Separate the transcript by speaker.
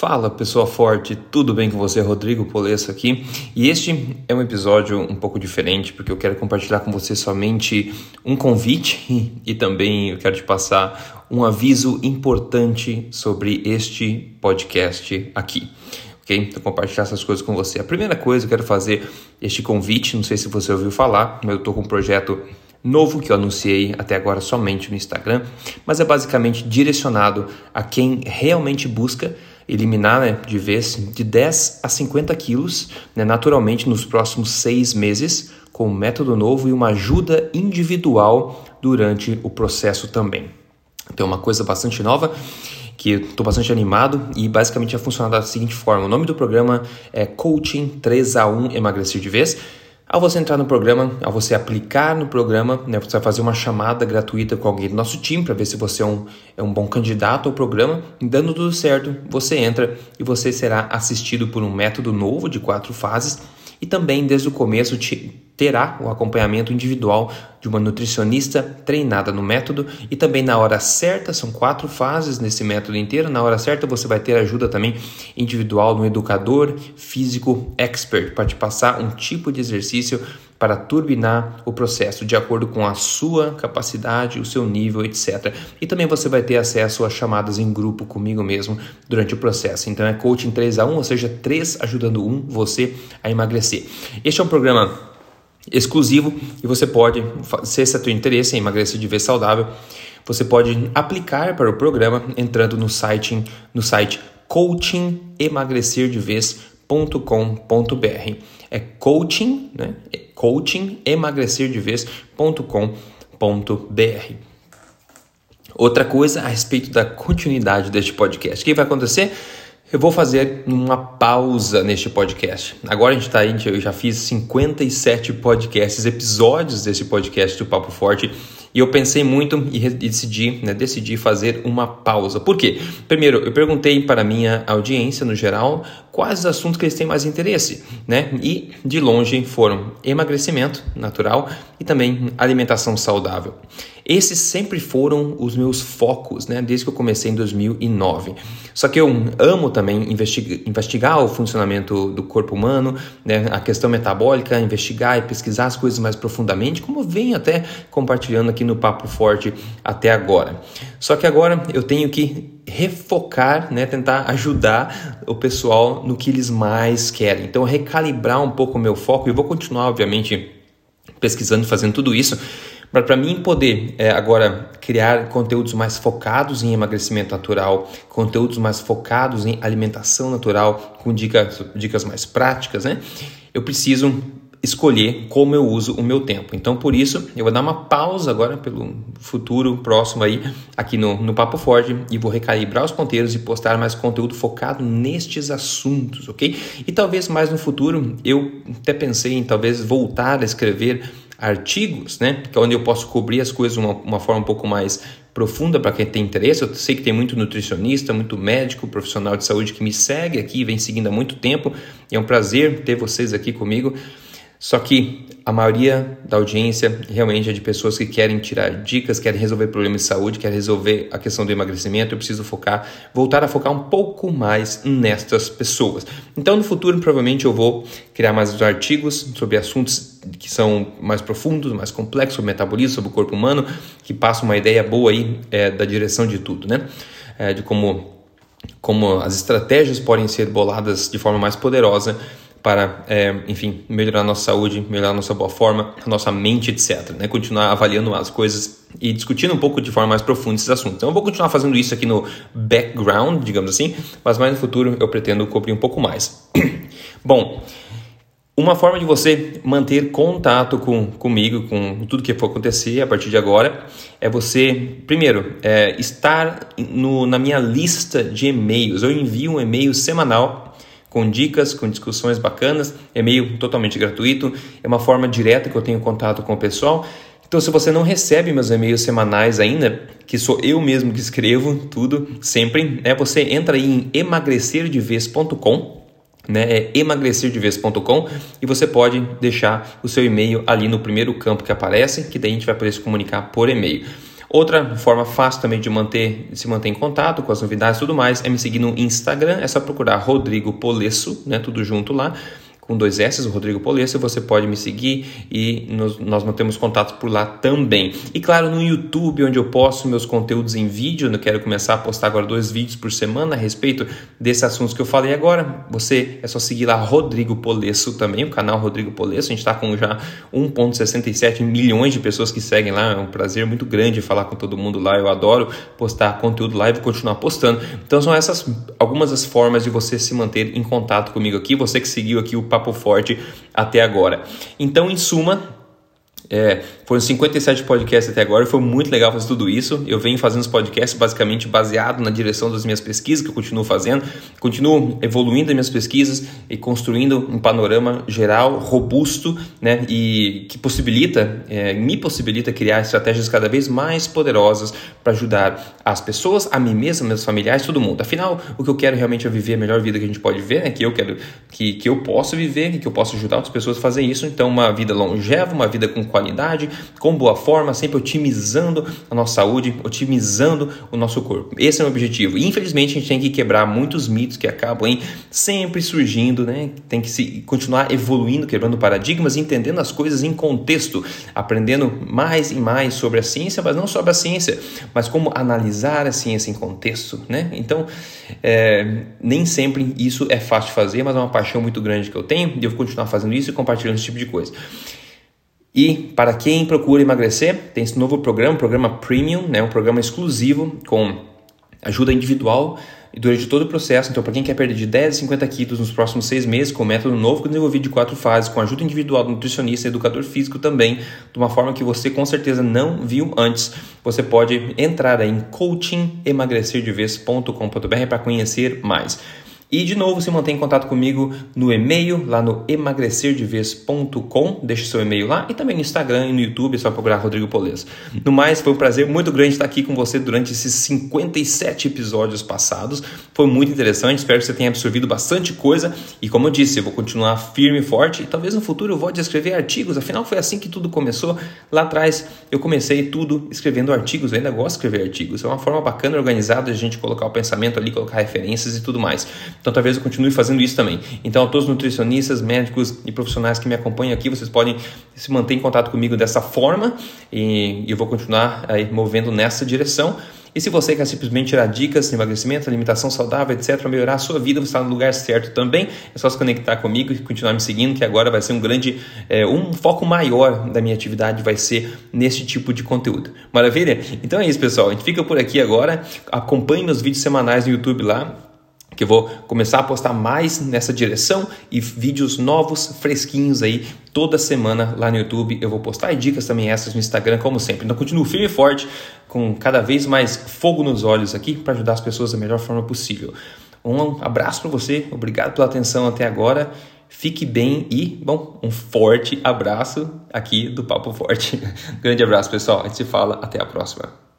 Speaker 1: Fala pessoa forte, tudo bem com você? Rodrigo Polesso aqui e este é um episódio um pouco diferente porque eu quero compartilhar com você somente um convite e também eu quero te passar um aviso importante sobre este podcast aqui. Ok? Então, compartilhar essas coisas com você. A primeira coisa, eu quero fazer este convite. Não sei se você ouviu falar, mas eu estou com um projeto novo que eu anunciei até agora somente no Instagram, mas é basicamente direcionado a quem realmente busca eliminar né, de vez de 10 a 50 quilos, né, naturalmente nos próximos seis meses, com um método novo e uma ajuda individual durante o processo também. Então, uma coisa bastante nova que estou bastante animado e basicamente vai funcionar da seguinte forma: o nome do programa é Coaching 3 a 1 Emagrecer de Vez. Ao você entrar no programa, ao você aplicar no programa, né, você vai fazer uma chamada gratuita com alguém do nosso time para ver se você é um, é um bom candidato ao programa. Dando tudo certo, você entra e você será assistido por um método novo de quatro fases e também desde o começo te, terá o acompanhamento individual de uma nutricionista treinada no método e também na hora certa, são quatro fases nesse método inteiro, na hora certa você vai ter ajuda também individual no educador físico expert para te passar um tipo de exercício para turbinar o processo de acordo com a sua capacidade, o seu nível, etc. E também você vai ter acesso a chamadas em grupo comigo mesmo durante o processo. Então é coaching 3 a 1, ou seja, 3 ajudando um você a emagrecer. Este é um programa exclusivo e você pode, se esse é teu interesse em emagrecer de vez saudável, você pode aplicar para o programa entrando no site no site coachingemagracerdevez.com.br. É coaching, né? É. Outra coisa a respeito da continuidade deste podcast. O que vai acontecer? Eu vou fazer uma pausa neste podcast. Agora a gente está aí, eu já fiz 57 podcasts, episódios desse podcast do Papo Forte e eu pensei muito e decidi, né, decidi fazer uma pausa. Por quê? Primeiro, eu perguntei para minha audiência no geral quais os assuntos que eles têm mais interesse, né? E de longe foram emagrecimento natural e também alimentação saudável. Esses sempre foram os meus focos, né, desde que eu comecei em 2009. Só que eu amo também investigar, o funcionamento do corpo humano, né, a questão metabólica, investigar e pesquisar as coisas mais profundamente, como venho até compartilhando aqui no Papo Forte até agora. Só que agora eu tenho que refocar, né, tentar ajudar o pessoal no que eles mais querem. Então, recalibrar um pouco o meu foco e vou continuar, obviamente, pesquisando, fazendo tudo isso. Para mim poder é, agora criar conteúdos mais focados em emagrecimento natural, conteúdos mais focados em alimentação natural, com dicas, dicas mais práticas, né? Eu preciso escolher como eu uso o meu tempo. Então, por isso, eu vou dar uma pausa agora pelo futuro próximo aí, aqui no, no Papo Forte, e vou recalibrar os ponteiros e postar mais conteúdo focado nestes assuntos, ok? E talvez mais no futuro, eu até pensei em talvez voltar a escrever artigos, né? Que é onde eu posso cobrir as coisas de uma, uma forma um pouco mais profunda para quem tem interesse. Eu sei que tem muito nutricionista, muito médico, profissional de saúde que me segue aqui, vem seguindo há muito tempo. E é um prazer ter vocês aqui comigo. Só que a maioria da audiência realmente é de pessoas que querem tirar dicas, querem resolver problemas de saúde, querem resolver a questão do emagrecimento. Eu preciso focar, voltar a focar um pouco mais nestas pessoas. Então, no futuro, provavelmente eu vou criar mais artigos sobre assuntos que são mais profundos, mais complexos, sobre metabolismo, sobre o corpo humano, que passam uma ideia boa aí é, da direção de tudo, né? É, de como como as estratégias podem ser boladas de forma mais poderosa para, é, enfim, melhorar a nossa saúde, melhorar a nossa boa forma, a nossa mente, etc. Né? Continuar avaliando as coisas e discutindo um pouco de forma mais profunda esses assuntos. Então, eu vou continuar fazendo isso aqui no background, digamos assim, mas mais no futuro eu pretendo cobrir um pouco mais. Bom, uma forma de você manter contato com, comigo, com tudo que for acontecer a partir de agora, é você, primeiro, é, estar no, na minha lista de e-mails. Eu envio um e-mail semanal com dicas, com discussões bacanas, e-mail totalmente gratuito, é uma forma direta que eu tenho contato com o pessoal. Então, se você não recebe meus e-mails semanais ainda, que sou eu mesmo que escrevo tudo, sempre, é você entra aí em emagrecerdevez.com, né? É emagrecerdevez.com e você pode deixar o seu e-mail ali no primeiro campo que aparece, que daí a gente vai poder se comunicar por e-mail. Outra forma fácil também de manter, se manter em contato com as novidades e tudo mais é me seguir no Instagram, é só procurar Rodrigo Polesso, né, tudo junto lá com dois S, o Rodrigo Polesso, você pode me seguir e nos, nós mantemos contato por lá também. E claro, no YouTube, onde eu posto meus conteúdos em vídeo, eu quero começar a postar agora dois vídeos por semana a respeito desses assuntos que eu falei agora. Você é só seguir lá Rodrigo Polesso também, o canal Rodrigo Polesso. A gente está com já 1,67 milhões de pessoas que seguem lá. É um prazer muito grande falar com todo mundo lá. Eu adoro postar conteúdo lá e vou continuar postando. Então são essas algumas das formas de você se manter em contato comigo aqui. Você que seguiu aqui o Papo Papo Forte até agora. Então, em suma, é, foram 57 podcasts até agora, foi muito legal fazer tudo isso. Eu venho fazendo os podcasts basicamente baseado na direção das minhas pesquisas, que eu continuo fazendo, continuo evoluindo as minhas pesquisas e construindo um panorama geral, robusto, né, e que possibilita, é, me possibilita criar estratégias cada vez mais poderosas para ajudar as pessoas, a mim mesmo, meus familiares, todo mundo. Afinal, o que eu quero realmente é viver a melhor vida que a gente pode viver, né, que eu quero, que, que eu posso viver, que eu posso ajudar outras pessoas a fazer isso. Então, uma vida longeva, uma vida com qualidade, com boa forma, sempre otimizando a nossa saúde, otimizando o nosso corpo. Esse é o objetivo. E, infelizmente, a gente tem que quebrar muitos mitos que acabam hein, sempre surgindo, né? Tem que se continuar evoluindo, quebrando paradigmas, entendendo as coisas em contexto, aprendendo mais e mais sobre a ciência, mas não sobre a ciência, mas como analisar a ciência em contexto, né? Então, é, nem sempre isso é fácil de fazer, mas é uma paixão muito grande que eu tenho e eu vou continuar fazendo isso e compartilhando esse tipo de coisa. E para quem procura emagrecer, tem esse novo programa, programa Premium, né, um programa exclusivo com ajuda individual durante todo o processo. Então, para quem quer perder de 10 a 50 quilos nos próximos seis meses, com método novo que eu desenvolvi de quatro fases, com ajuda individual do nutricionista e educador físico também, de uma forma que você com certeza não viu antes, você pode entrar em coachingemagrecerdevez.com.br para conhecer mais. E de novo, se mantém em contato comigo no e-mail, lá no emagrecerdevez.com, deixe seu e-mail lá, e também no Instagram e no YouTube, é só procurar Rodrigo Polês. No mais, foi um prazer muito grande estar aqui com você durante esses 57 episódios passados. Foi muito interessante, espero que você tenha absorvido bastante coisa. E como eu disse, eu vou continuar firme e forte, e talvez no futuro eu volte a escrever artigos, afinal foi assim que tudo começou. Lá atrás eu comecei tudo escrevendo artigos, eu ainda gosto de escrever artigos. É uma forma bacana, organizada de a gente colocar o pensamento ali, colocar referências e tudo mais. Então talvez eu continue fazendo isso também. Então, a todos os nutricionistas, médicos e profissionais que me acompanham aqui, vocês podem se manter em contato comigo dessa forma e eu vou continuar aí movendo nessa direção. E se você quer simplesmente tirar dicas de emagrecimento, alimentação saudável, etc., para melhorar a sua vida, você está no lugar certo também. É só se conectar comigo e continuar me seguindo, que agora vai ser um grande, é, um foco maior da minha atividade vai ser nesse tipo de conteúdo. Maravilha? Então é isso, pessoal. A gente fica por aqui agora. Acompanhe meus vídeos semanais no YouTube lá que eu vou começar a postar mais nessa direção e vídeos novos, fresquinhos aí toda semana lá no YouTube. Eu vou postar dicas também essas no Instagram, como sempre. Então continuo firme e forte, com cada vez mais fogo nos olhos aqui para ajudar as pessoas da melhor forma possível. Um abraço para você, obrigado pela atenção até agora. Fique bem e, bom, um forte abraço aqui do Papo Forte. Grande abraço, pessoal. A gente se fala. Até a próxima.